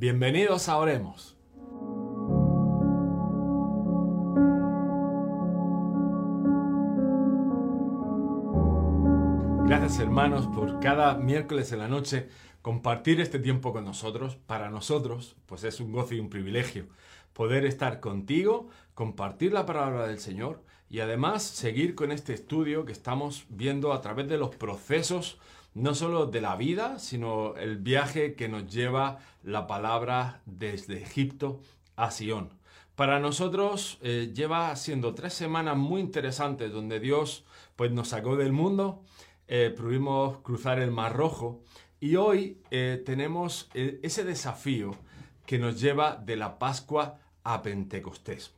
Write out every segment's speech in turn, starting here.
Bienvenidos a Oremos. Gracias hermanos por cada miércoles en la noche compartir este tiempo con nosotros. Para nosotros, pues es un gozo y un privilegio poder estar contigo, compartir la palabra del Señor y además seguir con este estudio que estamos viendo a través de los procesos no solo de la vida, sino el viaje que nos lleva la palabra desde Egipto a Sion. Para nosotros eh, lleva siendo tres semanas muy interesantes donde Dios pues, nos sacó del mundo, eh, pudimos cruzar el Mar Rojo y hoy eh, tenemos eh, ese desafío que nos lleva de la Pascua a Pentecostés.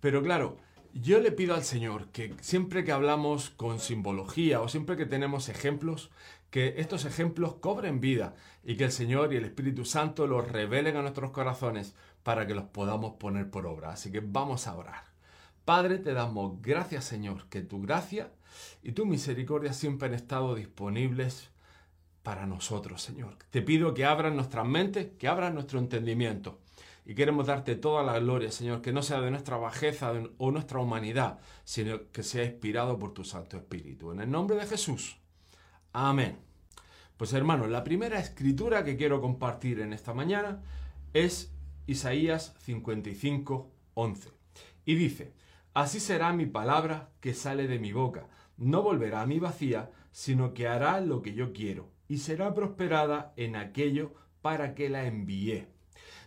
Pero claro, yo le pido al Señor que siempre que hablamos con simbología o siempre que tenemos ejemplos, que estos ejemplos cobren vida y que el Señor y el Espíritu Santo los revelen a nuestros corazones para que los podamos poner por obra. Así que vamos a orar. Padre, te damos gracias, Señor, que tu gracia y tu misericordia siempre han estado disponibles para nosotros, Señor. Te pido que abran nuestras mentes, que abran nuestro entendimiento. Y queremos darte toda la gloria, Señor, que no sea de nuestra bajeza o nuestra humanidad, sino que sea inspirado por tu Santo Espíritu. En el nombre de Jesús. Amén. Pues hermanos, la primera escritura que quiero compartir en esta mañana es Isaías 55, 11. Y dice, Así será mi palabra que sale de mi boca no volverá a mí vacía, sino que hará lo que yo quiero, y será prosperada en aquello para que la envié.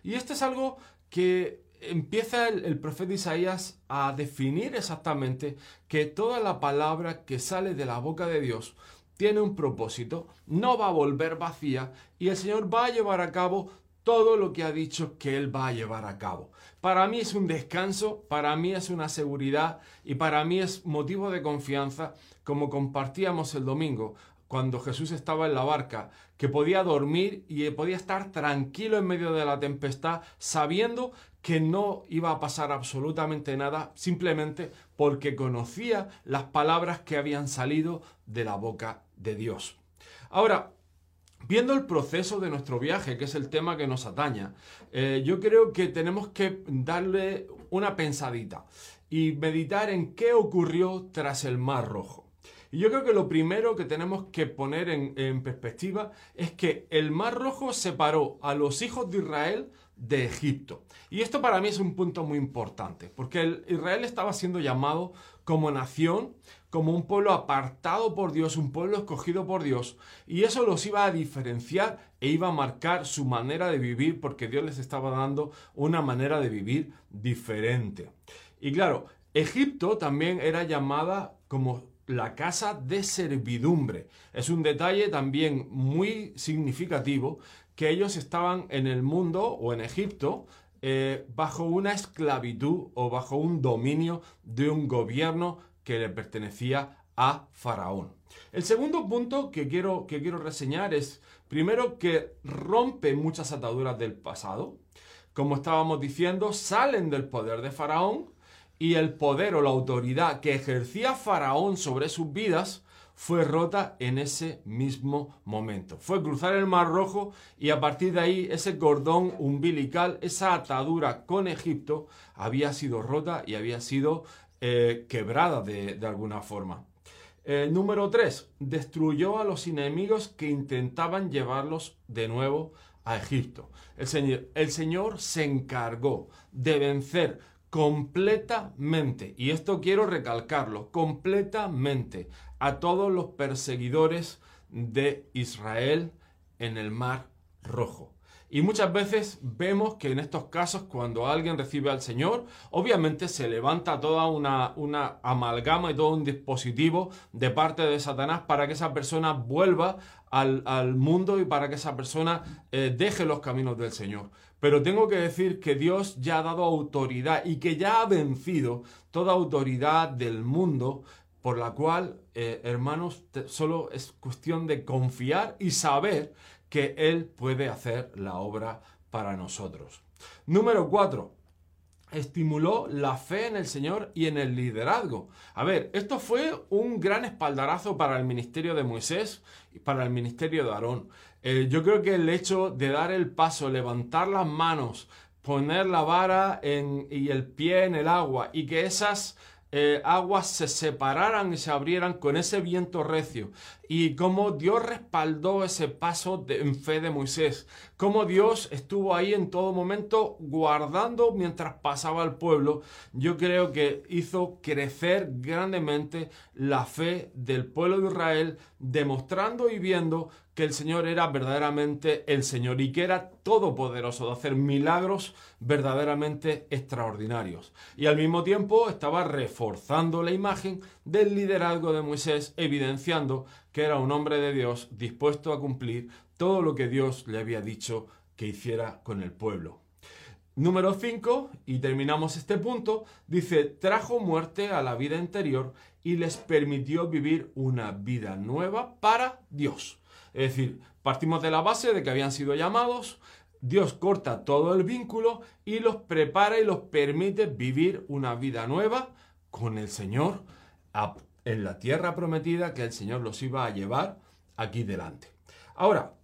Y esto es algo que empieza el, profeta Isaías a definir exactamente que toda la palabra que sale de la boca de Dios tiene un propósito, no va a volver vacía y el Señor va a llevar a cabo todo lo que ha dicho que Él va a llevar a cabo. Para mí es un descanso, para mí es una seguridad y para mí es motivo de confianza, como compartíamos el domingo, cuando Jesús estaba en la barca, que podía dormir y podía estar tranquilo en medio de la tempestad, sabiendo que no iba a pasar absolutamente nada, simplemente porque conocía las palabras que habían salido de la boca de Dios. Ahora, Viendo el proceso de nuestro viaje, que es el tema que nos ataña, eh, yo creo que tenemos que darle una pensadita y meditar en qué ocurrió tras el Mar Rojo. Y yo creo que lo primero que tenemos que poner en, en perspectiva es que el Mar Rojo separó a los hijos de Israel de Egipto. Y esto para mí es un punto muy importante, porque Israel estaba siendo llamado como nación, como un pueblo apartado por Dios, un pueblo escogido por Dios, y eso los iba a diferenciar e iba a marcar su manera de vivir, porque Dios les estaba dando una manera de vivir diferente. Y claro, Egipto también era llamada como la casa de servidumbre. Es un detalle también muy significativo que ellos estaban en el mundo o en Egipto eh, bajo una esclavitud o bajo un dominio de un gobierno que le pertenecía a Faraón. El segundo punto que quiero, que quiero reseñar es, primero, que rompe muchas ataduras del pasado. Como estábamos diciendo, salen del poder de Faraón y el poder o la autoridad que ejercía Faraón sobre sus vidas fue rota en ese mismo momento. Fue cruzar el Mar Rojo y a partir de ahí ese cordón umbilical, esa atadura con Egipto había sido rota y había sido eh, quebrada de, alguna forma. Eh, número 3. Destruyó a los enemigos que intentaban llevarlos de nuevo a Egipto. El Señor, el Señor se encargó de vencer completamente, y esto quiero recalcarlo, completamente a todos los perseguidores de Israel en el Mar Rojo. Y muchas veces vemos que en estos casos, cuando alguien recibe al Señor, obviamente se levanta toda una, una, amalgama y todo un dispositivo de parte de Satanás para que esa persona vuelva al, mundo y para que esa persona eh, deje los caminos del Señor. Pero tengo que decir que Dios ya ha dado autoridad y que ya ha vencido toda autoridad del mundo por la cual, eh, hermanos, solo es cuestión de confiar y saber que Él puede hacer la obra para nosotros. Número cuatro, estimuló la fe en el Señor y en el liderazgo. A ver, esto fue un gran espaldarazo para el ministerio de Moisés y para el ministerio de Aarón. Eh, yo creo que el hecho de dar el paso, levantar las manos, poner la vara y el pie en el agua y que esas eh, aguas se separaran y se abrieran con ese viento recio. Y cómo Dios respaldó ese paso en fe de Moisés. Cómo Dios estuvo ahí en todo momento guardando mientras pasaba el pueblo. Yo creo que hizo crecer grandemente la fe del pueblo de Israel, demostrando y viendo que el Señor era verdaderamente el Señor y que era todopoderoso de hacer milagros verdaderamente extraordinarios. Y al mismo tiempo estaba reforzando la imagen del liderazgo de Moisés, evidenciando que era un hombre de Dios dispuesto a cumplir todo lo que Dios le había dicho que hiciera con el pueblo. Número 5, y terminamos este punto, dice, trajo muerte a la vida interior y les permitió vivir una vida nueva para Dios. Es decir, partimos de la base de que habían sido llamados, Dios corta todo el vínculo y los prepara y los permite vivir una vida nueva con el Señor en la tierra prometida que el Señor los iba a llevar aquí delante. Ahora,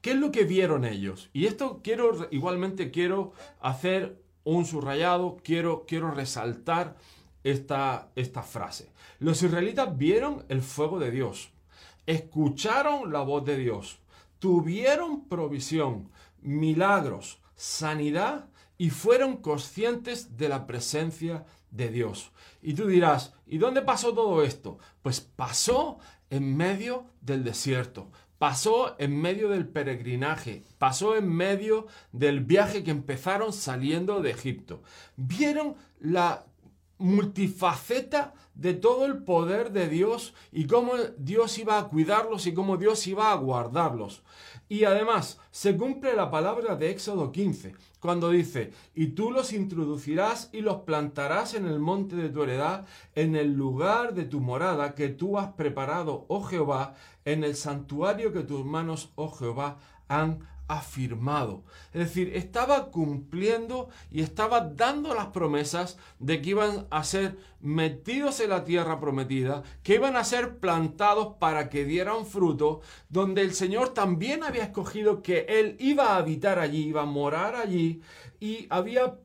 ¿qué es lo que vieron ellos? Y esto quiero, igualmente quiero hacer un subrayado, quiero, quiero resaltar esta, esta frase. Los israelitas vieron el fuego de Dios escucharon la voz de Dios, tuvieron provisión, milagros, sanidad y fueron conscientes de la presencia de Dios. Y tú dirás, ¿y dónde pasó todo esto? Pues pasó en medio del desierto, pasó en medio del peregrinaje, pasó en medio del viaje que empezaron saliendo de Egipto. Vieron la multifaceta de todo el poder de Dios y cómo Dios iba a cuidarlos y cómo Dios iba a guardarlos. Y además se cumple la palabra de Éxodo 15, cuando dice, y tú los introducirás y los plantarás en el monte de tu heredad, en el lugar de tu morada que tú has preparado, oh Jehová, en el santuario que tus manos, oh Jehová, han afirmado. Es decir, estaba cumpliendo y estaba dando las promesas de que iban a ser metidos en la tierra prometida, que iban a ser plantados para que dieran fruto, donde el Señor también había escogido que Él iba a habitar allí, iba a morar allí y había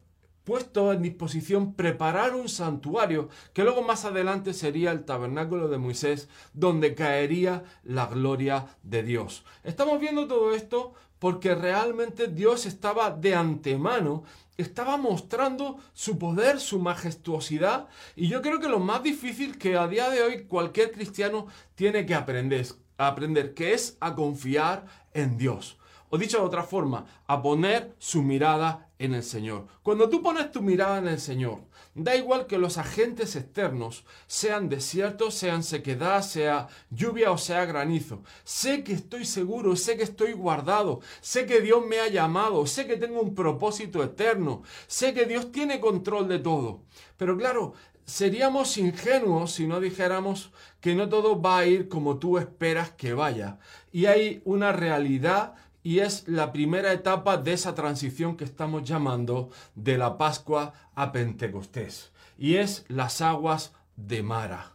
puesto en disposición preparar un santuario que luego más adelante sería el tabernáculo de Moisés donde caería la gloria de Dios. Estamos viendo todo esto porque realmente Dios estaba de antemano, estaba mostrando su poder, su majestuosidad, y yo creo que lo más difícil que a día de hoy cualquier cristiano tiene que aprender, aprender que es a confiar en Dios. O dicho de otra forma, a poner su mirada en el Señor. Cuando tú pones tu mirada en el Señor, da igual que los agentes externos sean desiertos, sean sequedad, sea lluvia o sea granizo. Sé que estoy seguro, sé que estoy guardado, sé que Dios me ha llamado, sé que tengo un propósito eterno, sé que Dios tiene control de todo. Pero claro, seríamos ingenuos si no dijéramos que no todo va a ir como tú esperas que vaya. Y hay una realidad y es la primera etapa de esa transición que estamos llamando de la Pascua a Pentecostés. Y es las aguas de Mara.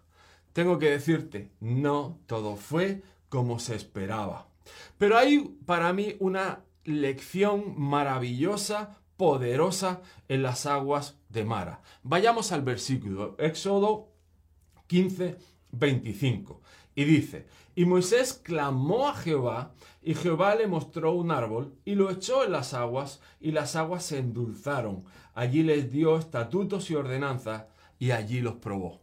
Tengo que decirte, no todo fue como se esperaba. Pero hay para mí una lección maravillosa, poderosa en las aguas de Mara. Vayamos al versículo, Éxodo 15, 25. Y dice, y Moisés clamó a Jehová, y Jehová le mostró un árbol, y lo echó en las aguas, y las aguas se endulzaron. Allí les dio estatutos y ordenanzas, y allí los probó.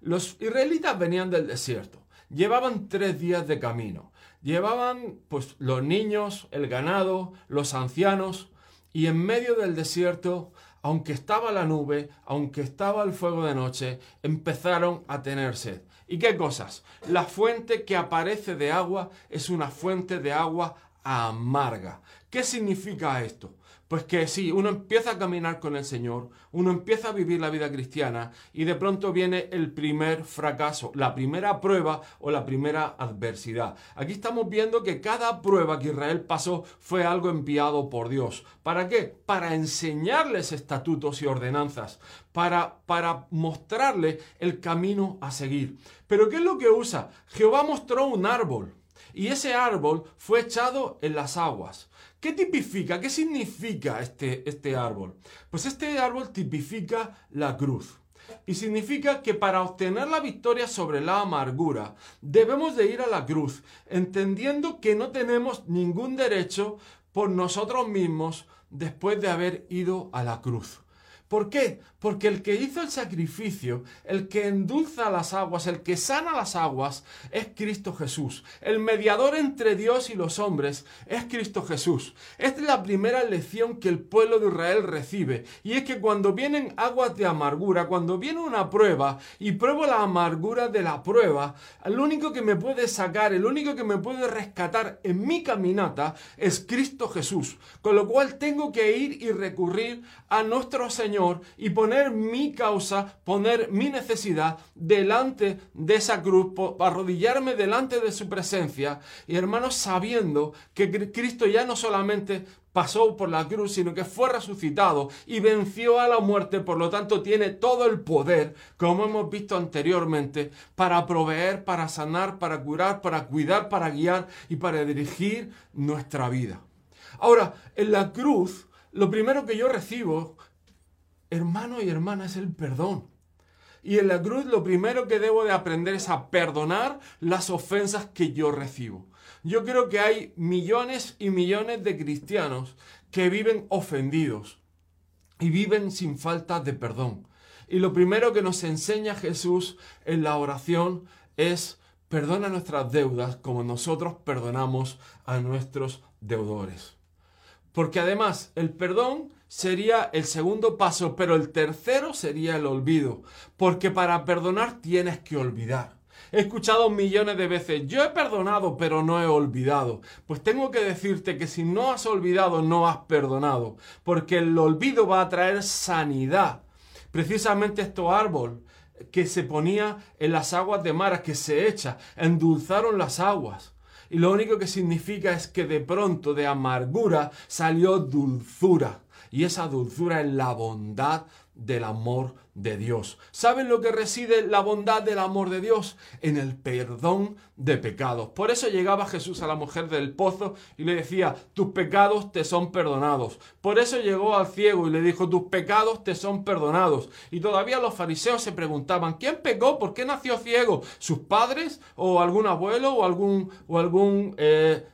Los israelitas venían del desierto, llevaban tres días de camino, llevaban pues los niños, el ganado, los ancianos, y en medio del desierto aunque estaba la nube, aunque estaba el fuego de noche, empezaron a tener sed. ¿Y qué cosas? La fuente que aparece de agua es una fuente de agua amarga. ¿Qué significa esto? Pues que sí, uno empieza a caminar con el Señor, uno empieza a vivir la vida cristiana y de pronto viene el primer fracaso, la primera prueba o la primera adversidad. Aquí estamos viendo que cada prueba que Israel pasó fue algo enviado por Dios. ¿Para qué? Para enseñarles estatutos y ordenanzas, para, para mostrarle el camino a seguir. Pero ¿qué es lo que usa? Jehová mostró un árbol y ese árbol fue echado en las aguas. ¿Qué tipifica? ¿Qué significa este, este árbol? Pues este árbol tipifica la cruz. Y significa que para obtener la victoria sobre la amargura debemos de ir a la cruz, entendiendo que no tenemos ningún derecho por nosotros mismos después de haber ido a la cruz. ¿Por qué? Porque el que hizo el sacrificio, el que endulza las aguas, el que sana las aguas, es Cristo Jesús. El mediador entre Dios y los hombres es Cristo Jesús. Esta es la primera lección que el pueblo de Israel recibe. Y es que cuando vienen aguas de amargura, cuando viene una prueba y pruebo la amargura de la prueba, el único que me puede sacar, el único que me puede rescatar en mi caminata es Cristo Jesús. Con lo cual tengo que ir y recurrir a nuestro Señor y poner mi causa, poner mi necesidad delante de esa cruz, arrodillarme delante de su presencia y hermanos sabiendo que Cristo ya no solamente pasó por la cruz, sino que fue resucitado y venció a la muerte, por lo tanto tiene todo el poder, como hemos visto anteriormente, para proveer, para sanar, para curar, para cuidar, para guiar y para dirigir nuestra vida. Ahora, en la cruz, lo primero que yo recibo hermano y hermana, es el perdón. Y en la cruz lo primero que debo de aprender es a perdonar las ofensas que yo recibo. Yo creo que hay millones y millones de cristianos que viven ofendidos y viven sin falta de perdón. Y lo primero que nos enseña Jesús en la oración es perdona nuestras deudas como nosotros perdonamos a nuestros deudores. Porque además el perdón sería el segundo paso, pero el tercero sería el olvido, porque para perdonar tienes que olvidar. He escuchado millones de veces, yo he perdonado, pero no he olvidado. Pues tengo que decirte que si no has olvidado, no has perdonado, porque el olvido va a traer sanidad. Precisamente este árbol que se ponía en las aguas de mar, que se echa, endulzaron las aguas. Y lo único que significa es que de pronto de amargura salió dulzura y esa dulzura es la bondad del amor de Dios. ¿Saben lo que reside la bondad del amor de Dios? En el perdón de pecados. Por eso llegaba Jesús a la mujer del pozo y le decía, tus pecados te son perdonados. Por eso llegó al ciego y le dijo, tus pecados te son perdonados. Y todavía los fariseos se preguntaban, ¿quién pecó? ¿Por qué nació ciego? ¿Sus padres? ¿O algún abuelo? ¿O algún, o algún eh,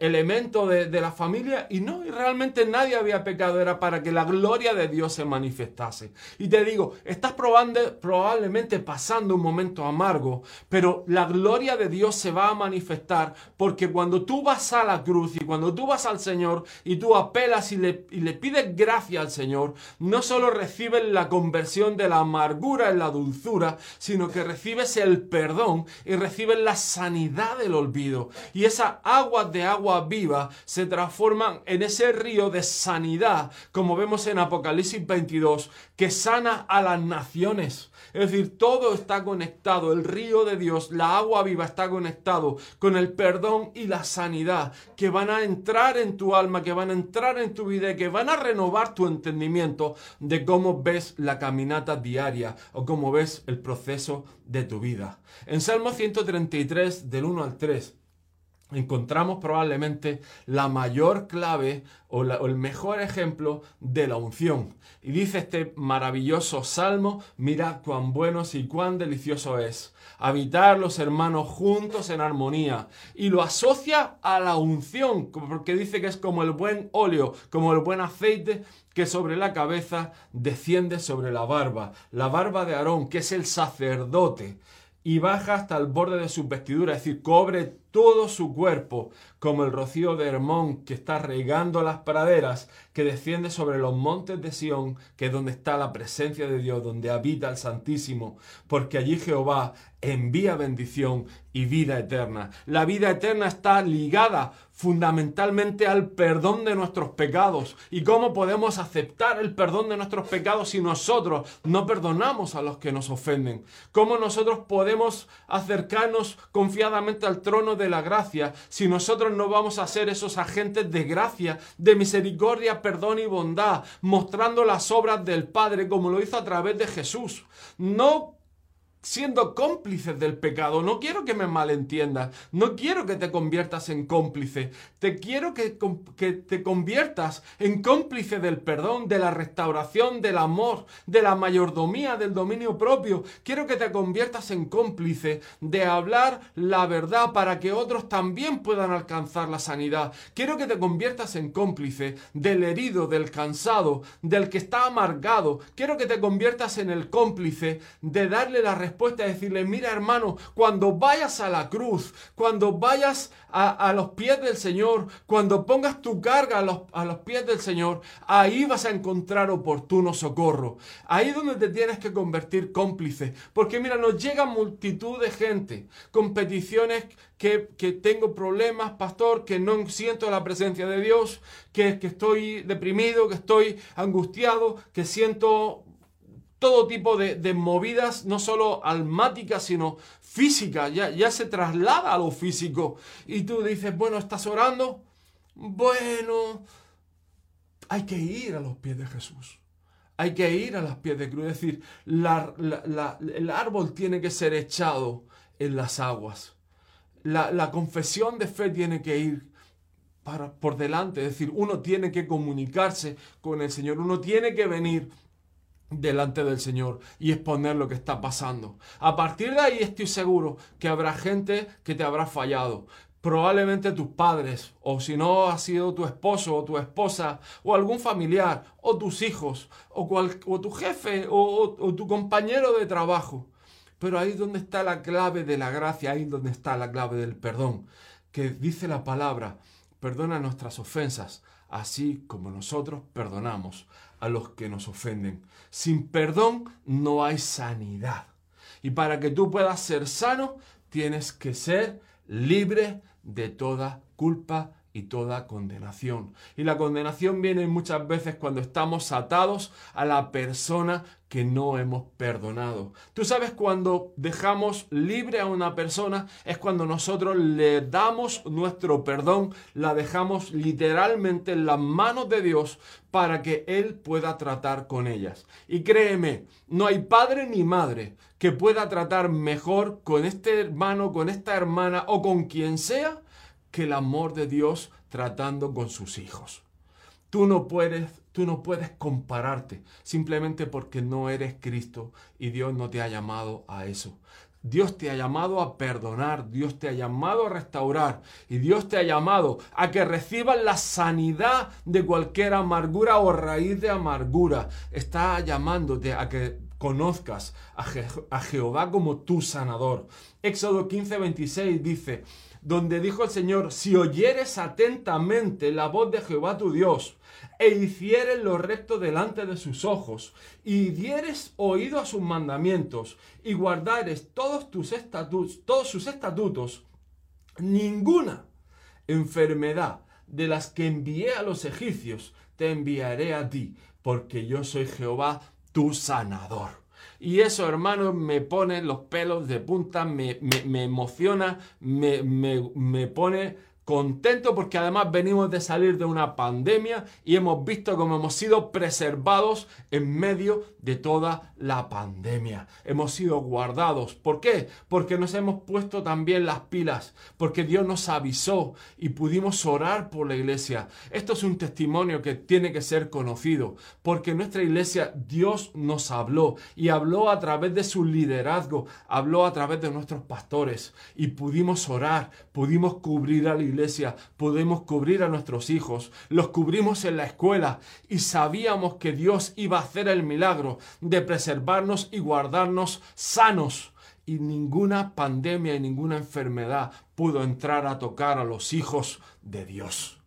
elemento de, la familia y no, y realmente nadie había pecado, era para que la gloria de Dios se manifestase. Y te digo, estás probando, probablemente pasando un momento amargo, pero la gloria de Dios se va a manifestar porque cuando tú vas a la cruz y cuando tú vas al Señor y tú apelas y le, y le pides gracia al Señor, no solo recibes la conversión de la amargura en la dulzura, sino que recibes el perdón y recibes la sanidad del olvido. Y esa agua de agua agua viva se transforman en ese río de sanidad, como vemos en Apocalipsis 22, que sana a las naciones. Es decir, todo está conectado. El río de Dios, la agua viva está conectado con el perdón y la sanidad que van a entrar en tu alma, que van a entrar en tu vida y que van a renovar tu entendimiento de cómo ves la caminata diaria o cómo ves el proceso de tu vida. En Salmo 133, del 1 al 3, encontramos probablemente la mayor clave o, el mejor ejemplo de la unción. Y dice este maravilloso salmo, mirad cuán bueno y cuán delicioso es habitar los hermanos juntos en armonía. Y lo asocia a la unción, porque dice que es como el buen óleo, como el buen aceite que sobre la cabeza desciende sobre la barba, la barba de Aarón, que es el sacerdote, y baja hasta el borde de sus vestiduras, es decir, cobre todo su cuerpo, como el rocío de Hermón que está regando las praderas, que desciende sobre los montes de Sión, que es donde está la presencia de Dios, donde habita el Santísimo, porque allí Jehová envía bendición y vida eterna. La vida eterna está ligada fundamentalmente al perdón de nuestros pecados. ¿Y cómo podemos aceptar el perdón de nuestros pecados si nosotros no perdonamos a los que nos ofenden? ¿Cómo nosotros podemos acercarnos confiadamente al trono de la gracia si nosotros no vamos a ser esos agentes de gracia, de misericordia, perdón y bondad, mostrando las obras del Padre como lo hizo a través de Jesús? No siendo cómplices del pecado. No quiero que me malentiendas, no quiero que te conviertas en cómplice, te quiero que, que, te conviertas en cómplice del perdón, de la restauración, del amor, de la mayordomía, del dominio propio. Quiero que te conviertas en cómplice de hablar la verdad para que otros también puedan alcanzar la sanidad. Quiero que te conviertas en cómplice del herido, del cansado, del que está amargado. Quiero que te conviertas en el cómplice de darle la respuesta respuesta decirle, mira hermano, cuando vayas a la cruz, cuando vayas a, los pies del Señor, cuando pongas tu carga a los, a los pies del Señor, ahí vas a encontrar oportuno socorro. Ahí es donde te tienes que convertir cómplice. Porque mira, nos llega multitud de gente con peticiones que, que, tengo problemas, pastor, que no siento la presencia de Dios, que, que estoy deprimido, que estoy angustiado, que siento todo tipo de, movidas, no solo almáticas, sino físicas, ya, se traslada a lo físico. Y tú dices, bueno, ¿estás orando? Bueno, hay que ir a los pies de Jesús. Hay que ir a los pies de cruz. Es decir, el árbol tiene que ser echado en las aguas. La, confesión de fe tiene que ir para, por delante. Es decir, uno tiene que comunicarse con el Señor. Uno tiene que venir delante del Señor y exponer lo que está pasando. A partir de ahí estoy seguro que habrá gente que te habrá fallado. Probablemente tus padres, o si no ha sido tu esposo o tu esposa, o algún familiar, o tus hijos, o, tu jefe, o, o tu compañero de trabajo. Pero ahí es donde está la clave de la gracia, ahí es donde está la clave del perdón. Que dice la palabra, perdona nuestras ofensas, así como nosotros perdonamos a los que nos ofenden. Sin perdón no hay sanidad. Y para que tú puedas ser sano, tienes que ser libre de toda culpa y toda condenación. Y la condenación viene muchas veces cuando estamos atados a la persona que no hemos perdonado. Tú sabes cuando dejamos libre a una persona es cuando nosotros le damos nuestro perdón, la dejamos literalmente en las manos de Dios para que Él pueda tratar con ellas. Y créeme, no hay padre ni madre que pueda tratar mejor con este hermano, con esta hermana o con quien sea que el amor de Dios tratando con sus hijos. Tú no puedes, tú no puedes compararte simplemente porque no eres Cristo y Dios no te ha llamado a eso. Dios te ha llamado a perdonar, Dios te ha llamado a restaurar y Dios te ha llamado a que recibas la sanidad de cualquier amargura o raíz de amargura. Está llamándote a que conozcas a, a Jehová como tu sanador. Éxodo 15, 26 dice, donde dijo el Señor, si oyeres atentamente la voz de Jehová tu Dios, e hicieres lo recto delante de sus ojos, y dieres oído a sus mandamientos, y guardares todos, tus estatutos, todos sus estatutos, ninguna enfermedad de las que envié a los egipcios te enviaré a ti, porque yo soy Jehová tu sanador. Y eso, hermano, me pone los pelos de punta, me, emociona, me, me pone contento porque además venimos de salir de una pandemia y hemos visto cómo hemos sido preservados en medio de toda la pandemia. Hemos sido guardados. ¿Por qué? Porque nos hemos puesto también las pilas, porque Dios nos avisó y pudimos orar por la iglesia. Esto es un testimonio que tiene que ser conocido, porque nuestra iglesia Dios nos habló y habló a través de su liderazgo, habló a través de nuestros pastores y pudimos orar, pudimos cubrir a iglesia podemos cubrir a nuestros hijos, los cubrimos en la escuela y sabíamos que Dios iba a hacer el milagro de preservarnos y guardarnos sanos y ninguna pandemia y ninguna enfermedad pudo entrar a tocar a los hijos de Dios.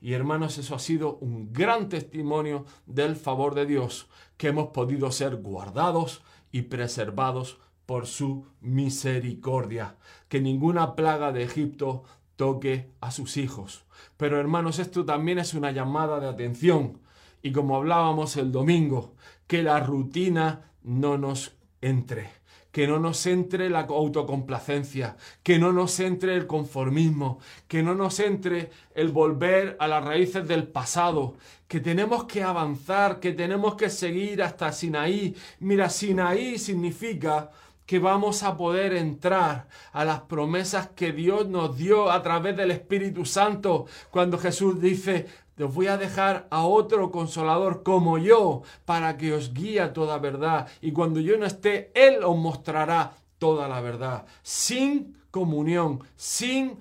Y hermanos, eso ha sido un gran testimonio del favor de Dios, que hemos podido ser guardados y preservados por su misericordia. Que ninguna plaga de Egipto toque a sus hijos. Pero hermanos, esto también es una llamada de atención. Y como hablábamos el domingo, que la rutina no nos entre que no nos entre la autocomplacencia, que no nos entre el conformismo, que no nos entre el volver a las raíces del pasado, que tenemos que avanzar, que tenemos que seguir hasta Sinaí. Mira, Sinaí significa que vamos a poder entrar a las promesas que Dios nos dio a través del Espíritu Santo, cuando Jesús dice, os voy a dejar a otro consolador como yo para que os guíe toda verdad. Y cuando yo no esté, Él os mostrará toda la verdad. Sin comunión, sin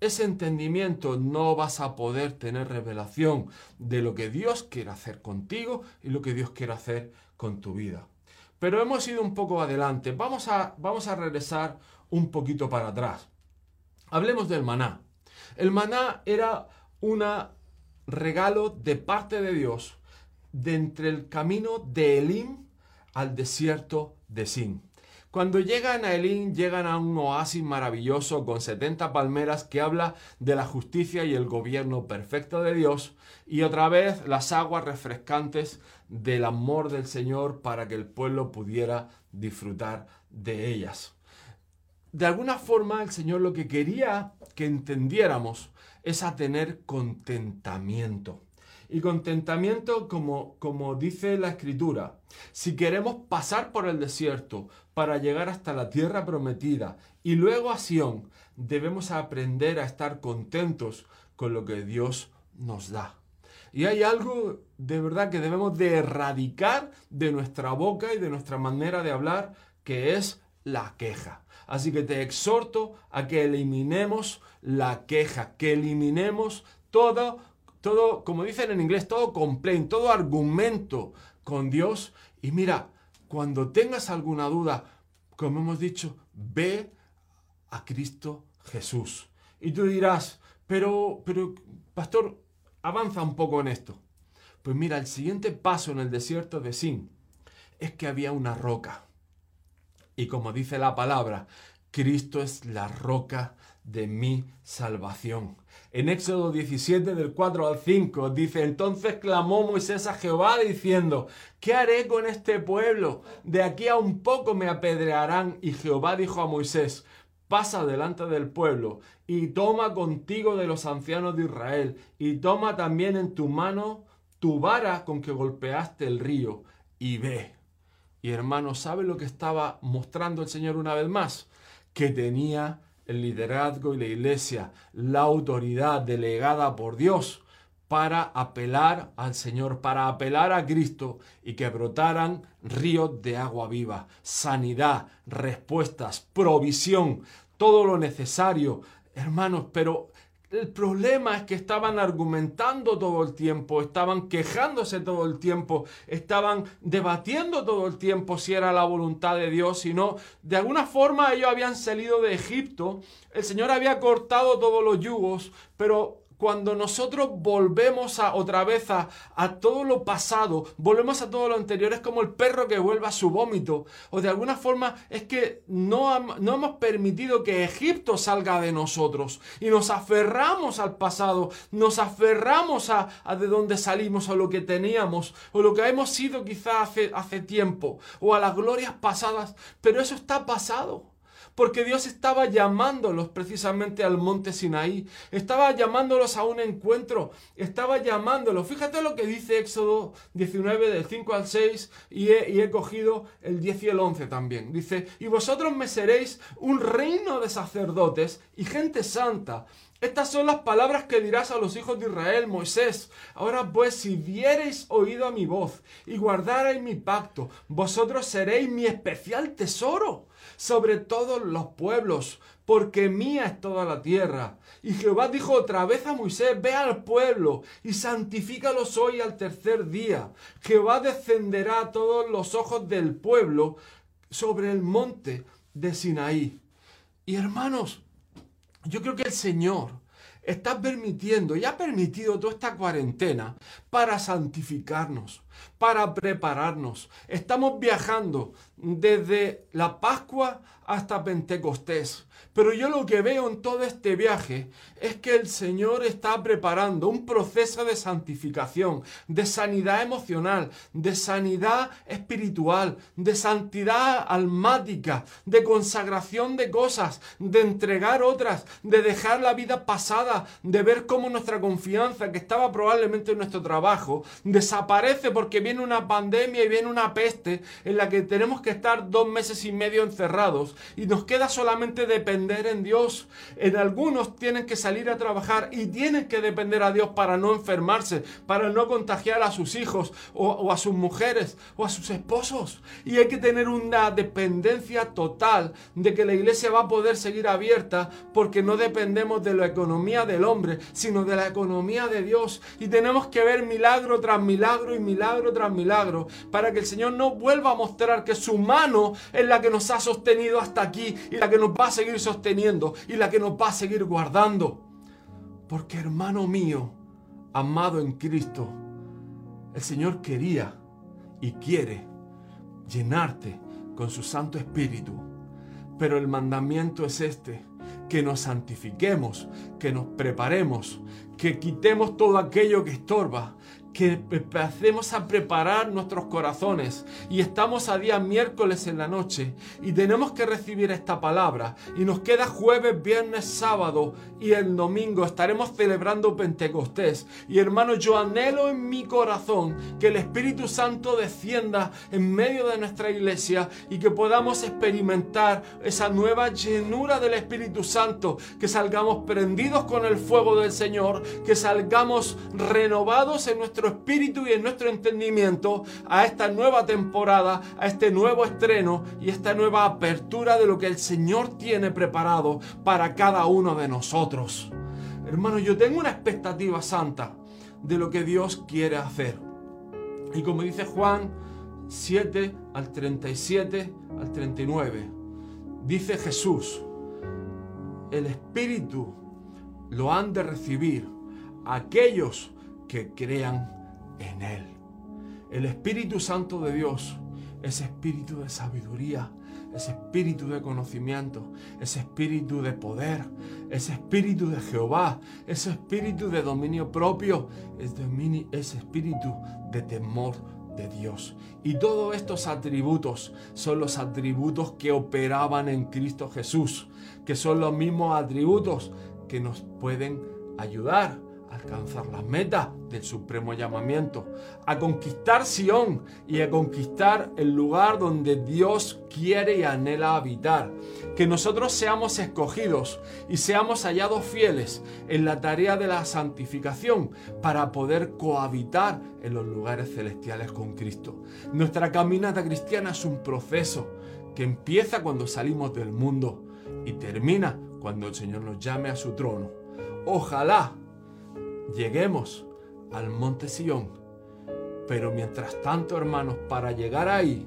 ese entendimiento, no vas a poder tener revelación de lo que Dios quiere hacer contigo y lo que Dios quiere hacer con tu vida. Pero hemos ido un poco adelante. Vamos a, vamos a regresar un poquito para atrás. Hablemos del maná. El maná era una regalo de parte de Dios de entre el camino de Elim al desierto de Sin. Cuando llegan a Elim, llegan a un oasis maravilloso con 70 palmeras que habla de la justicia y el gobierno perfecto de Dios y otra vez las aguas refrescantes del amor del Señor para que el pueblo pudiera disfrutar de ellas. De alguna forma el Señor lo que quería que entendiéramos es a tener contentamiento. Y contentamiento, como, como dice la escritura, si queremos pasar por el desierto para llegar hasta la tierra prometida y luego a Sión, debemos aprender a estar contentos con lo que Dios nos da. Y hay algo de verdad que debemos de erradicar de nuestra boca y de nuestra manera de hablar, que es la queja. Así que te exhorto a que eliminemos la queja, que eliminemos todo, todo, como dicen en inglés, todo complaint, todo argumento con Dios. Y mira, cuando tengas alguna duda, como hemos dicho, ve a Cristo Jesús. Y tú dirás, pero, pero, pastor, avanza un poco en esto. Pues mira, el siguiente paso en el desierto de Sin es que había una roca. Y como dice la palabra, Cristo es la roca de mi salvación. En Éxodo 17 del 4 al 5 dice, entonces clamó Moisés a Jehová diciendo, ¿qué haré con este pueblo? De aquí a un poco me apedrearán. Y Jehová dijo a Moisés, pasa delante del pueblo y toma contigo de los ancianos de Israel y toma también en tu mano tu vara con que golpeaste el río y ve. Y hermano, ¿sabe lo que estaba mostrando el Señor una vez más? Que tenía el liderazgo y la iglesia, la autoridad delegada por Dios para apelar al Señor, para apelar a Cristo y que brotaran ríos de agua viva, sanidad, respuestas, provisión, todo lo necesario. Hermanos, pero el problema es que estaban argumentando todo el tiempo, estaban quejándose todo el tiempo, estaban debatiendo todo el tiempo si era la voluntad de Dios, si no. De alguna forma ellos habían salido de Egipto, el Señor había cortado todos los yugos, pero cuando nosotros volvemos a, otra vez a, todo lo pasado, volvemos a todo lo anterior, es como el perro que vuelve a su vómito. O de alguna forma es que no, no hemos permitido que Egipto salga de nosotros. Y nos aferramos al pasado, nos aferramos a, de dónde salimos, a lo que teníamos, o lo que hemos sido quizá hace tiempo, o a las glorias pasadas. Pero eso está pasado porque Dios estaba llamándolos precisamente al monte Sinaí, estaba llamándolos a un encuentro, estaba llamándolos. Fíjate lo que dice Éxodo 19 del 5 al 6 y he, cogido el 10 y el 11 también. Dice, y vosotros me seréis un reino de sacerdotes y gente santa. Estas son las palabras que dirás a los hijos de Israel, Moisés. Ahora pues, si diereis oído a mi voz y guardareis mi pacto, vosotros seréis mi especial tesoro sobre todos los pueblos, porque mía es toda la tierra. Y Jehová dijo otra vez a Moisés, ve al pueblo y santifícalos hoy al tercer día. Jehová descenderá a todos los ojos del pueblo sobre el monte de Sinaí. Y hermanos, yo creo que el Señor está permitiendo y ha permitido toda esta cuarentena para santificarnos, para prepararnos. Estamos viajando desde la Pascua hasta Pentecostés. Pero yo lo que veo en todo este viaje es que el Señor está preparando un proceso de santificación, de sanidad emocional, de sanidad espiritual, de santidad almática, de consagración de cosas, de entregar otras, de dejar la vida pasada, de ver cómo nuestra confianza, que estaba probablemente en nuestro trabajo, desaparece porque viene una pandemia y viene una peste en la que tenemos que estar dos meses y medio encerrados y nos queda solamente depender en Dios. En algunos tienen que salir a trabajar y tienen que depender a Dios para no enfermarse, para no contagiar a sus hijos o, a sus mujeres o a sus esposos. Y hay que tener una dependencia total de que la iglesia va a poder seguir abierta porque no dependemos de la economía del hombre, sino de la economía de Dios. Y tenemos que ver milagro tras milagro y milagro tras milagro para que el Señor no vuelva a mostrar que su mano es la que nos ha sostenido hasta aquí y la que nos va a seguir sosteniendo y la que nos va a seguir guardando. Porque hermano mío, amado en Cristo, el Señor quería y quiere llenarte con su Santo Espíritu. Pero el mandamiento es este, que nos santifiquemos, que nos preparemos, que quitemos todo aquello que estorba, que empecemos a preparar nuestros corazones. Y estamos a día miércoles en la noche y tenemos que recibir esta palabra. Y nos queda jueves, viernes, sábado y el domingo. Estaremos celebrando Pentecostés. Y hermanos yo anhelo en mi corazón que el Espíritu Santo descienda en medio de nuestra iglesia y que podamos experimentar esa nueva llenura del Espíritu Santo, que salgamos prendidos con el fuego del Señor, que salgamos renovados en nuestro espíritu y en nuestro entendimiento a esta nueva temporada, a este nuevo estreno y esta nueva apertura de lo que el Señor tiene preparado para cada uno de nosotros. Hermano, yo tengo una expectativa santa de lo que Dios quiere hacer. Y como dice Juan 7 al 37 al 39, dice Jesús, el Espíritu lo han de recibir aquellos que crean en Él. El Espíritu Santo de Dios es espíritu de sabiduría, es espíritu de conocimiento, es espíritu de poder, es espíritu de Jehová, es espíritu de dominio propio, es, es espíritu de temor de Dios. Y todos estos atributos son los atributos que operaban en Cristo Jesús, que son los mismos atributos que nos pueden ayudar alcanzar las metas del supremo llamamiento, a conquistar Sión y a conquistar el lugar donde Dios quiere y anhela habitar. Que nosotros seamos escogidos y seamos hallados fieles en la tarea de la santificación para poder cohabitar en los lugares celestiales con Cristo. Nuestra caminata cristiana es un proceso que empieza cuando salimos del mundo y termina cuando el Señor nos llame a su trono. Ojalá lleguemos al monte Sion. Pero mientras tanto, hermanos, para llegar ahí,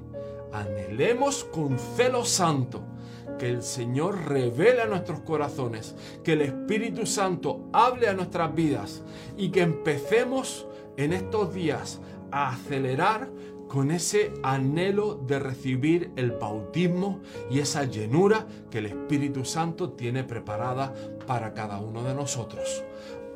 anhelemos con celo santo que el Señor revele a nuestros corazones, que el Espíritu Santo hable a nuestras vidas y que empecemos en estos días a acelerar con ese anhelo de recibir el bautismo y esa llenura que el Espíritu Santo tiene preparada para cada uno de nosotros.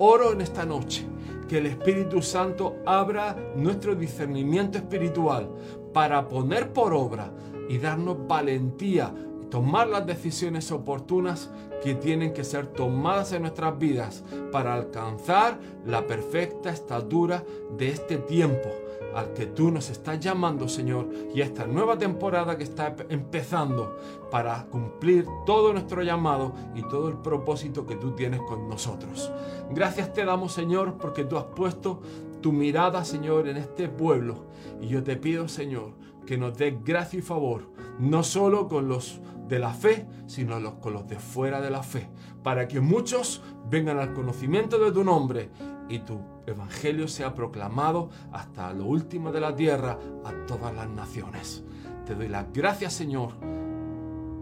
Oro en esta noche. Que el Espíritu Santo abra nuestro discernimiento espiritual para poner por obra y darnos valentía y tomar las decisiones oportunas que tienen que ser tomadas en nuestras vidas para alcanzar la perfecta estatura de este tiempo al que tú nos estás llamando, Señor, y esta nueva temporada que está empezando para cumplir todo nuestro llamado y todo el propósito que tú tienes con nosotros. Gracias te damos, Señor, porque tú has puesto tu mirada, Señor, en este pueblo. Y yo te pido, Señor, que nos dé gracia y favor, no solo con los de la fe, sino con los de fuera de la fe, para que muchos vengan al conocimiento de tu nombre y tu evangelio sea proclamado hasta lo último de la tierra a todas las naciones. Te doy las gracias, Señor.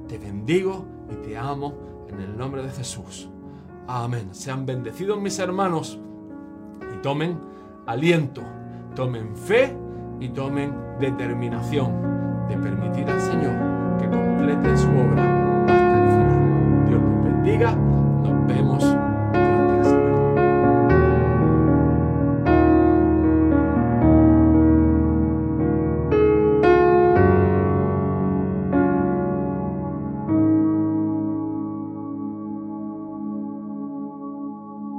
te bendigo y te amo en el nombre de Jesús. Amén. Sean bendecidos mis hermanos y tomen aliento, tomen fe y tomen determinación de permitir al Señor que complete su obra hasta el final. Dios los bendiga. Nos vemos